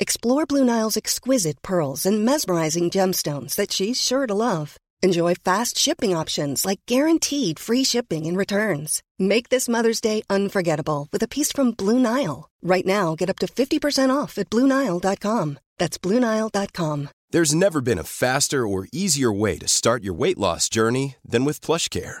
Explore Blue Nile's exquisite pearls and mesmerizing gemstones that she's sure to love. Enjoy fast shipping options like guaranteed free shipping and returns. Make this Mother's Day unforgettable with a piece from Blue Nile. Right now, get up to 50% off at BlueNile.com. That's BlueNile.com. There's never been a faster or easier way to start your weight loss journey than with PlushCare.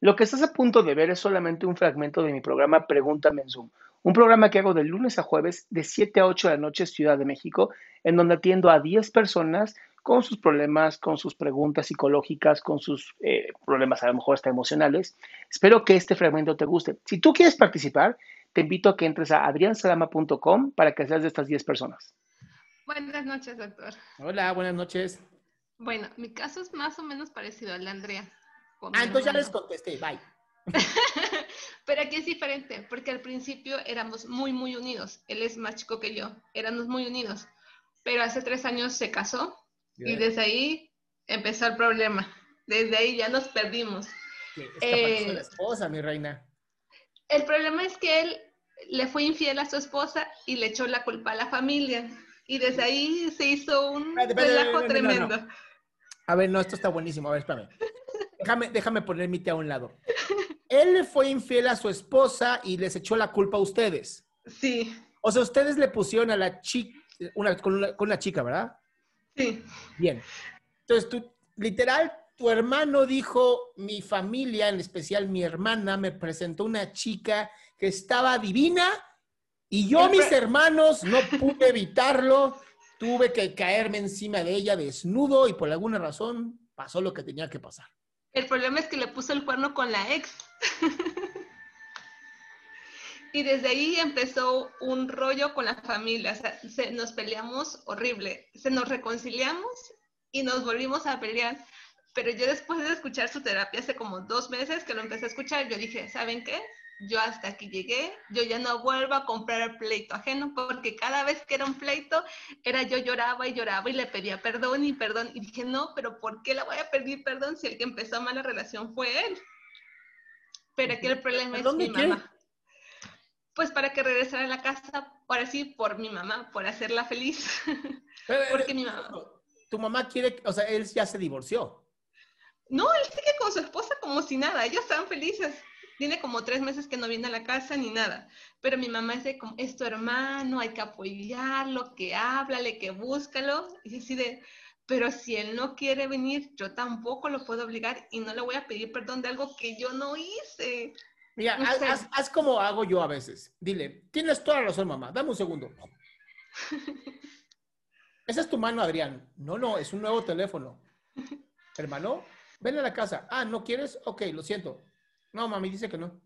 Lo que estás a punto de ver es solamente un fragmento de mi programa Pregúntame en Zoom, un programa que hago de lunes a jueves de 7 a 8 de la noche Ciudad de México, en donde atiendo a 10 personas con sus problemas, con sus preguntas psicológicas, con sus eh, problemas a lo mejor hasta emocionales. Espero que este fragmento te guste. Si tú quieres participar, te invito a que entres a adriansalama.com para que seas de estas 10 personas. Buenas noches, doctor. Hola, buenas noches. Bueno, mi caso es más o menos parecido al de Andrea. Con Ah, entonces ya les contesté, bye. Pero aquí es diferente, porque al principio éramos muy, muy unidos. Él es más chico que yo, éramos muy unidos. Pero hace tres años se casó y desde ahí empezó el problema. Desde ahí ya nos perdimos. Eh, la esposa, mi reina. El problema es que él le fue infiel a su esposa y le echó la culpa a la familia. Y desde ahí se hizo un relajo tremendo. A ver, no, esto está buenísimo. A ver, espérame. Déjame, déjame poner mi té a un lado. Él le fue infiel a su esposa y les echó la culpa a ustedes. Sí, O sea, ustedes le pusieron a la chica, una, con, una, con una chica, ¿verdad? sí. Bien. Entonces, tú, literal, tu hermano dijo, mi familia, en especial mi hermana, me presentó una chica que estaba divina y yo, mis hermanos, no pude evitarlo. Tuve que caerme encima de ella desnudo y por alguna razón pasó lo que tenía que pasar. El problema es que le puso el cuerno con la ex. y desde ahí empezó un rollo con la familia. O sea, se- nos peleamos horrible. Se nos reconciliamos y nos volvimos a pelear. Pero yo después de escuchar su terapia hace como dos meses que lo empecé a escuchar, yo dije, ¿saben qué? Yo hasta aquí llegué, yo ya no vuelvo a comprar el pleito ajeno porque cada vez que era un pleito, era yo lloraba y lloraba y le pedía perdón y perdón. Y dije, no, pero ¿por qué le voy a pedir perdón si el que empezó mal la relación fue él? Pero aquí el problema es ¿Perdón de mi qué? mamá. Pues para que regresara a la casa, ahora sí, por mi mamá, por hacerla feliz. Porque mi mamá- Tu mamá quiere, o sea, él ya se divorció. No, él sigue con su esposa como si nada, ellos están felices. Tiene como tres meses que no viene a la casa ni nada. Pero mi mamá es de como, es tu hermano, hay que apoyarlo, que háblale, que búscalo. Y así de, pero si él no quiere venir, yo tampoco lo puedo obligar y no le voy a pedir perdón de algo que yo no hice. Mira, haz- haz como hago yo a veces. Dile, tienes toda la razón, mamá. Dame un segundo. Esa es tu mano, Adrián. No, no, es un nuevo teléfono. Hermano, ven a la casa. Ah, ¿no quieres? Ok, lo siento. No, mami, dice que no.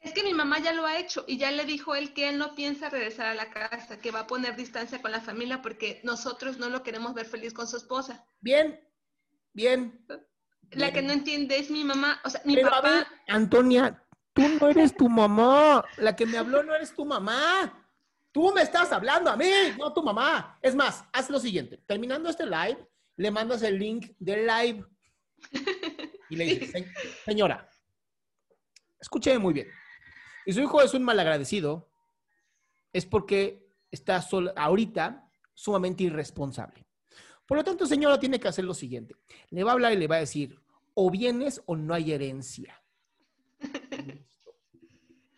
Es que mi mamá ya lo ha hecho y ya le dijo él que él no piensa regresar a la casa, que va a poner distancia con la familia porque nosotros no lo queremos ver feliz con su esposa. Bien, bien. La que no entiende es mi mamá, o sea, mi Pero a papá. ver, Antonia, tú no eres tu mamá. La que me habló no eres tu mamá. Tú me estás hablando a mí, no tu mamá. Es más, haz lo siguiente. Terminando este live, le mandas el link del live y le dices, "Se- señora, escúcheme muy bien. Y su hijo es un malagradecido, es porque está sol- ahorita sumamente irresponsable. Por lo tanto, señora, tiene que hacer lo siguiente. Le va a hablar y le va a decir, o vienes o no hay herencia.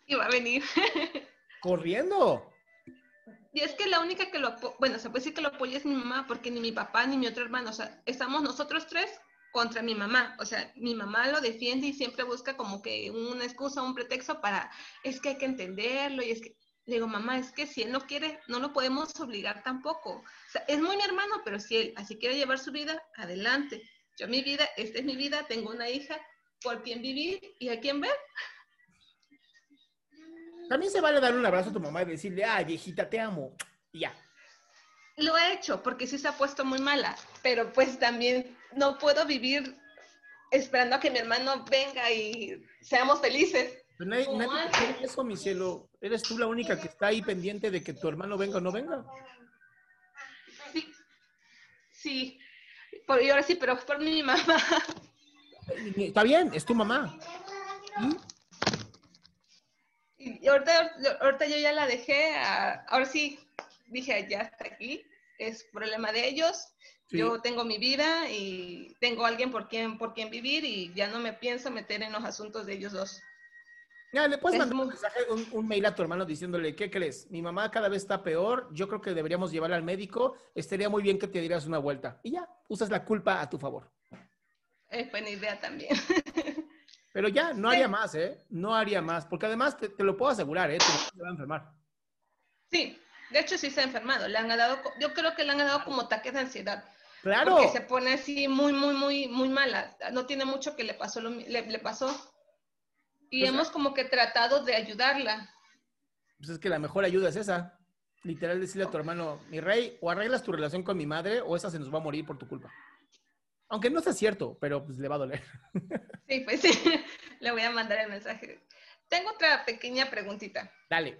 iba a venir. Corriendo. Y es que la única que lo, bueno, se puede decir que lo apoya es mi mamá, porque ni mi papá ni mi otro hermano, o sea, estamos nosotros tres contra mi mamá. O sea, mi mamá lo defiende y siempre busca como que una excusa, un pretexto para, es que hay que entenderlo y es que, le digo, mamá, es que si él no quiere, no lo podemos obligar tampoco. O sea, es muy mi hermano, pero si él así quiere llevar su vida, adelante. Yo mi vida, esta es mi vida, tengo una hija, por quien vivir y a quien ver. También se vale dar un abrazo a tu mamá y decirle, ay, viejita, te amo. Y ya. Lo he hecho porque sí se ha puesto muy mala, pero pues también no puedo vivir esperando a que mi hermano venga y seamos felices. Pero nadie, nadie quiere eso, mi cielo. Eres tú la única que está ahí pendiente de que tu hermano venga o no venga. Sí, sí. Por, y ahora sí, pero es por mi mamá. Está bien, es tu mamá. ¿Y? Y ahorita, ahorita yo ya la dejé, a- ahora sí, dije, ya está aquí, es problema de ellos, Sí. yo tengo mi vida y tengo alguien por quien, por quien vivir y ya no me pienso meter en los asuntos de ellos dos. Ya, le puedes Es mandar un mensaje, un, un mail a tu hermano diciéndole, ¿qué crees? Mi mamá cada vez está peor, yo creo que deberíamos llevarla al médico, estaría muy bien que te dieras una vuelta. Y ya, usas la culpa a tu favor. Es buena idea también. Pero ya, no haría más, ¿eh? No haría más, porque además te, te lo puedo asegurar, ¿eh? Tu mamá se va a enfermar. sí, de hecho sí se ha enfermado, le han dado, yo creo que le han dado como ataques de ansiedad. ¡Claro! Porque se pone así muy, muy, muy, muy mala. No tiene mucho que le pasó, lo le, le pasó. Y Pues, hemos como que tratado de ayudarla. Pues es que la mejor ayuda es esa. Literal, decirle a tu hermano, mi rey, o arreglas tu relación con mi madre, o esa se nos va a morir por tu culpa. Aunque no sea cierto, pero pues le va a doler. Sí, pues sí, le voy a mandar el mensaje. Tengo otra pequeña preguntita. Dale.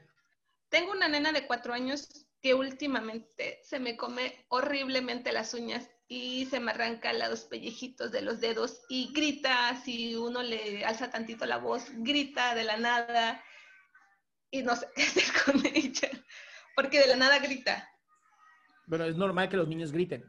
Tengo una nena de cuatro años que últimamente se me come horriblemente las uñas y se me arranca los pellejitos de los dedos y grita, si uno le alza tantito la voz, grita de la nada y no sé qué hacer con ella, porque de la nada grita, Bueno, es normal que los niños griten.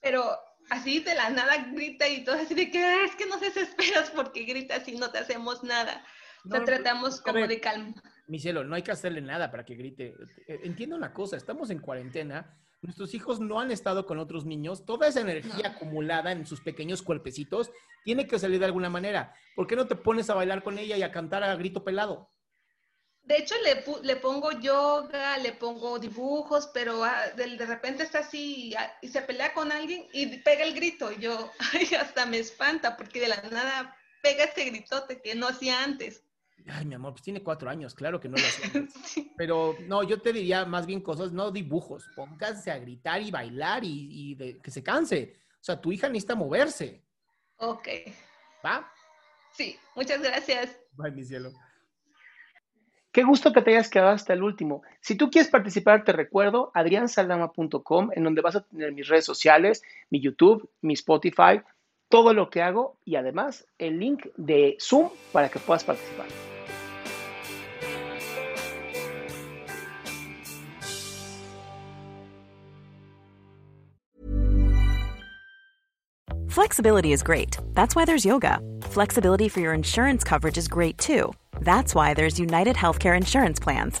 pero así de la nada grita y todo así de que "Ah, es que no desesperas porque gritas y no te hacemos nada. O sea, No, tratamos como de calma. Mi cielo, no hay que hacerle nada para que grite. Eh, Entiende una cosa, estamos en cuarentena, nuestros hijos no han estado con otros niños, toda esa energía No. acumulada en sus pequeños cuerpecitos tiene que salir de alguna manera. ¿Por qué no te pones a bailar con ella y a cantar a grito pelado? De hecho, le, le pongo yoga, le pongo dibujos, pero ah, de, de repente está así y, ah, y se pelea con alguien y pega el grito. Y yo, ay, hasta me espanta porque de la nada pega este gritote que no hacía antes. Ay, mi amor, pues tiene cuatro años, claro que no lo hacemos. Sí. Pero no, yo te diría más bien cosas, no dibujos. Pónganse a gritar y bailar y, y de- que se canse. O sea, tu hija necesita moverse, Ok, ¿va? sí, muchas gracias. Ay, mi cielo. Qué gusto que te hayas quedado hasta el último. Si tú quieres participar, te recuerdo adriansaldama.com, en donde vas a tener mis redes sociales, mi YouTube, mi Spotify, todo lo que hago y además el link de Zoom para que puedas participar. Flexibility is great. That's why there's yoga. Flexibility for your insurance coverage is great too. That's why there's United Healthcare Insurance Plans.